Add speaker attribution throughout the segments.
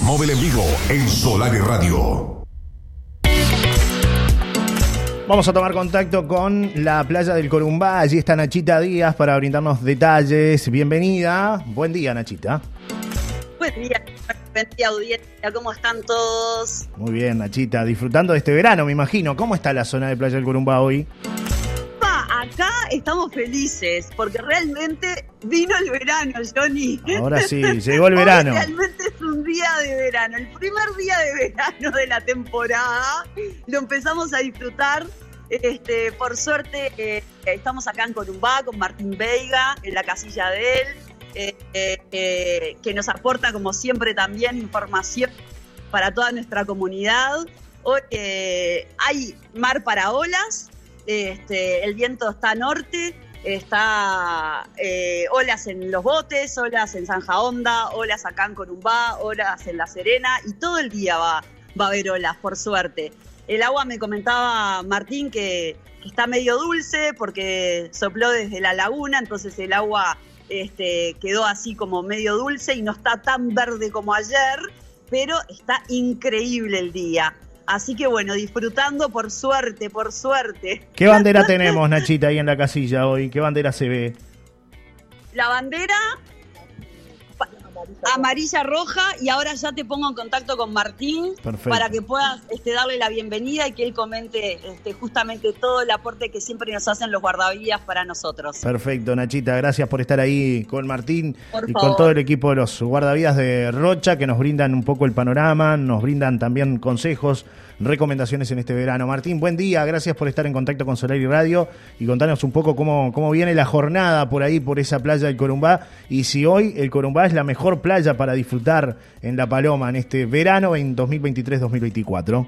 Speaker 1: Móvil en Vivo en Solar y Radio.
Speaker 2: Vamos a tomar contacto con la playa del Corumbá. Allí está Nachita Díaz para brindarnos detalles. Bienvenida. Buen día, Nachita.
Speaker 3: Buen día, buen día audiencia. ¿Cómo están todos?
Speaker 2: Muy bien, Nachita. Disfrutando de este verano, me imagino. ¿Cómo está la zona de playa del Corumbá hoy?
Speaker 3: acá estamos felices porque realmente vino el verano, Johnny.
Speaker 2: Ahora sí, llegó el verano.
Speaker 3: realmente es un día de verano, el primer día de verano de la temporada. Lo empezamos a disfrutar. Este, por suerte eh, estamos acá en Corumbá con Martín Veiga en la casilla de él, eh, eh, que nos aporta como siempre también información para toda nuestra comunidad. Hoy hay mar para olas, este, el viento está norte, está eh, olas en los botes, olas en Zanja Honda, olas acá en Corumbá, olas en La Serena y todo el día va, va a haber olas, por suerte. El agua me comentaba Martín que, está medio dulce porque sopló desde la laguna, entonces el agua este, quedó así como medio dulce y no está tan verde como ayer, pero está increíble el día. Así que bueno, disfrutando por suerte, por suerte.
Speaker 2: ¿Qué bandera tenemos, Nachita, ahí en la casilla hoy? ¿Qué bandera se ve?
Speaker 3: La bandera amarilla roja y ahora ya te pongo en contacto con Martín para que puedas este, darle la bienvenida y que él comente este, justamente todo el aporte que siempre nos hacen los guardavidas para nosotros.
Speaker 2: Perfecto, Nachita, gracias por estar ahí con Martín y con todo el equipo de los guardavidas de Rocha que nos brindan un poco el panorama, nos brindan también consejos recomendaciones en este verano. Martín, buen día, gracias por estar en contacto con Solar y Radio y contarnos un poco cómo, cómo viene la jornada por ahí, por esa playa del Corumbá, y si hoy el Corumbá es la mejor playa para disfrutar en La Paloma en este verano en 2023-2024.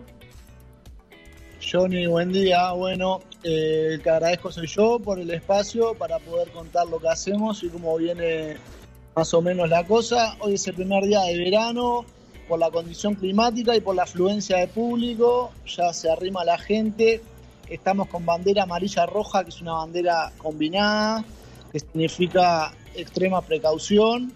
Speaker 4: Johnny, buen día. Bueno, eh, que agradezco soy yo por el espacio para poder contar lo que hacemos y cómo viene más o menos la cosa. Hoy es el primer día de verano, por la condición climática y por la afluencia de público, ya se arrima la gente. Estamos con bandera amarilla-roja, que es una bandera combinada, que significa extrema precaución.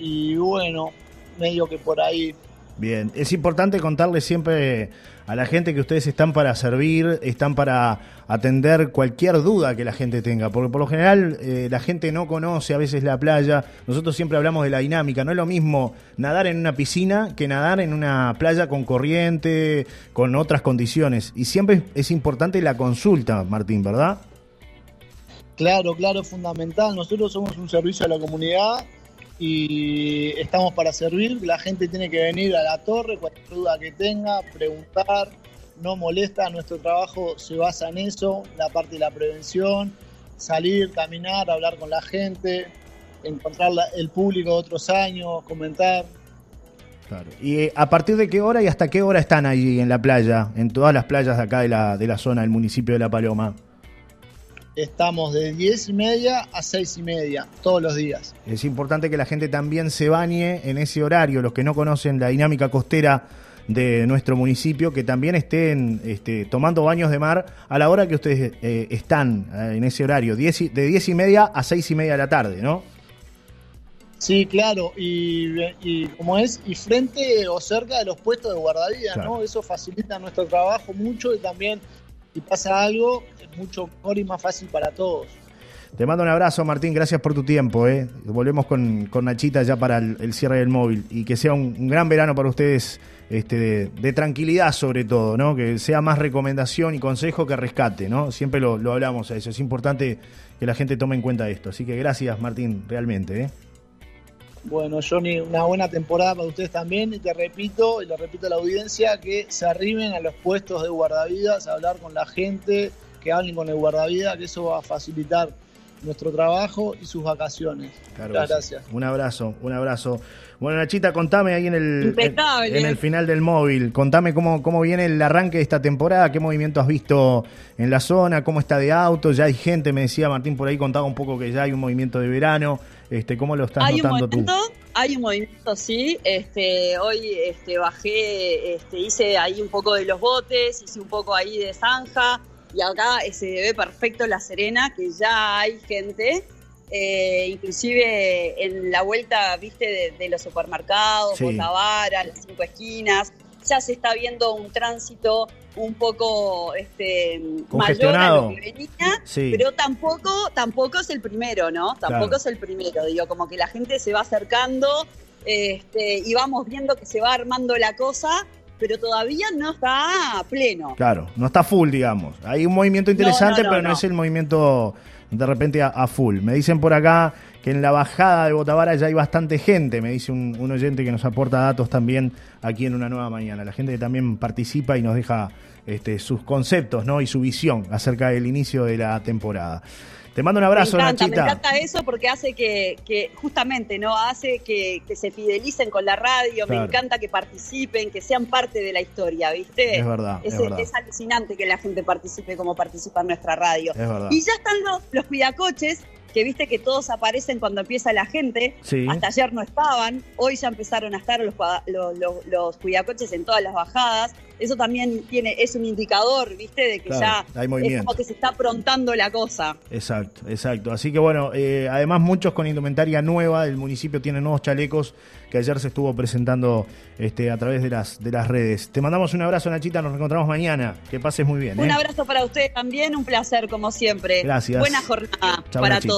Speaker 4: Y bueno, medio que por ahí.
Speaker 2: Bien, es importante contarle siempre a la gente que ustedes están para servir, están para atender cualquier duda que la gente tenga, porque por lo general eh, la gente no conoce a veces la playa, nosotros siempre hablamos de la dinámica, no es lo mismo nadar en una piscina que nadar en una playa con corriente, con otras condiciones, y siempre es importante la consulta, Martín, ¿verdad?
Speaker 4: Claro, claro, fundamental, nosotros somos un servicio a la comunidad y estamos para servir. La gente tiene que venir a la torre, cualquier duda que tenga, preguntar, no molesta. Nuestro trabajo se basa en eso, la parte de la prevención, salir, caminar, hablar con la gente, encontrar el público de otros años, comentar.
Speaker 2: Claro. ¿Y eh, a partir de qué hora y hasta qué hora están allí en la playa, en todas las playas de acá de la, de la zona del municipio de La Paloma?
Speaker 4: Estamos de 10 y media a 6 y media, todos los días.
Speaker 2: Es importante que la gente también se bañe en ese horario, los que no conocen la dinámica costera de nuestro municipio, que también estén este, tomando baños de mar a la hora que ustedes eh, están eh, en ese horario, de 10 y media a 6 y media de la tarde, ¿no?
Speaker 4: Sí, claro, y, como es, y frente o cerca de los puestos de guardavidas, ¿no? Eso facilita nuestro trabajo mucho y también si pasa algo, es mucho mejor y más fácil para todos.
Speaker 2: Te mando un abrazo, Martín. Gracias por tu tiempo. ¿eh? Volvemos con, Nachita ya para el, cierre del móvil. Y que sea un, gran verano para ustedes este, de, tranquilidad, sobre todo. ¿no? Que sea más recomendación y consejo que rescate. ¿no? Siempre lo, lo, hablamos a eso. Es importante que la gente tome en cuenta esto. Así que gracias, Martín, realmente. ¿eh?
Speaker 4: Bueno, Johnny, una buena temporada para ustedes también. Y te repito, y le repito a la audiencia, que se arriben a los puestos de guardavidas, a hablar con la gente, que hablen con el guardavidas, que eso va a facilitar nuestro trabajo y sus vacaciones. Muchas gracias.
Speaker 2: Un abrazo, un abrazo. Bueno, Nachita, contame ahí en el, en, el final del móvil, contame cómo, cómo viene el arranque de esta temporada, qué movimiento has visto en la zona, cómo está de auto, ya hay gente, me decía Martín por ahí, contaba un poco que ya hay un movimiento de verano, este, ¿cómo lo estás
Speaker 3: hay
Speaker 2: notando
Speaker 3: un tú? Hay un movimiento, sí, este, hoy este, bajé, este, hice ahí un poco de los botes, hice un poco ahí de zanja, y acá se ve perfecto La Serena, que ya hay gente eh, inclusive en la vuelta, viste, de, los supermercados,
Speaker 2: Sí.
Speaker 3: Botavara, las cinco esquinas, ya se está viendo un tránsito un poco este, mayor a lo que venía,
Speaker 2: Sí.
Speaker 3: pero tampoco, tampoco es el primero, ¿no? Tampoco
Speaker 2: Claro.
Speaker 3: es el primero, digo, como que la gente se va acercando este, y vamos viendo que se va armando la cosa, pero todavía no está pleno.
Speaker 2: Claro, no está full, digamos. Hay un movimiento interesante,
Speaker 3: no, no,
Speaker 2: pero no. es el movimiento de repente a, a full. Me dicen por acá que en la bajada de Botavara ya hay bastante gente, me dice un, un oyente que nos aporta datos también aquí en Una Nueva Mañana. La gente que también participa y nos deja este, sus conceptos ¿no? y su visión acerca del inicio de la temporada. Te mando un abrazo,
Speaker 3: me encanta,
Speaker 2: Nachita.
Speaker 3: me encanta eso porque hace que, que justamente, ¿no? Hace que, que se fidelicen con la radio,
Speaker 2: Claro.
Speaker 3: me encanta que participen, que sean parte de la historia, ¿viste?
Speaker 2: Es verdad, es
Speaker 3: Es,
Speaker 2: verdad.
Speaker 3: es alucinante que la gente participe como participa en nuestra radio.
Speaker 2: Es verdad.
Speaker 3: Y ya están los, los cuidacoches, que viste que todos aparecen cuando empieza la gente.
Speaker 2: Sí.
Speaker 3: Hasta ayer no estaban, hoy ya empezaron a estar los, los, los- los cuidacoches en todas las bajadas. Eso también tiene, es un indicador, viste, de que
Speaker 2: Claro,
Speaker 3: ya
Speaker 2: hay
Speaker 3: es
Speaker 2: movimiento.
Speaker 3: como que se está aprontando la cosa.
Speaker 2: Exacto, exacto. Así que bueno, eh, además muchos con indumentaria nueva, el municipio tiene nuevos chalecos que ayer se estuvo presentando este, a través de las, de las redes. Te mandamos un abrazo, Nachita, nos encontramos mañana. Que pases muy bien.
Speaker 3: Un
Speaker 2: ¿eh?
Speaker 3: abrazo para ustedes también, un placer como siempre.
Speaker 2: Gracias.
Speaker 3: Buena jornada para
Speaker 2: Nachita.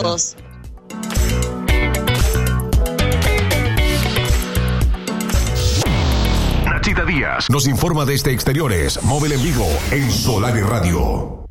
Speaker 1: Nachita Díaz nos informa desde exteriores, móvil en vivo en Solar y Radio.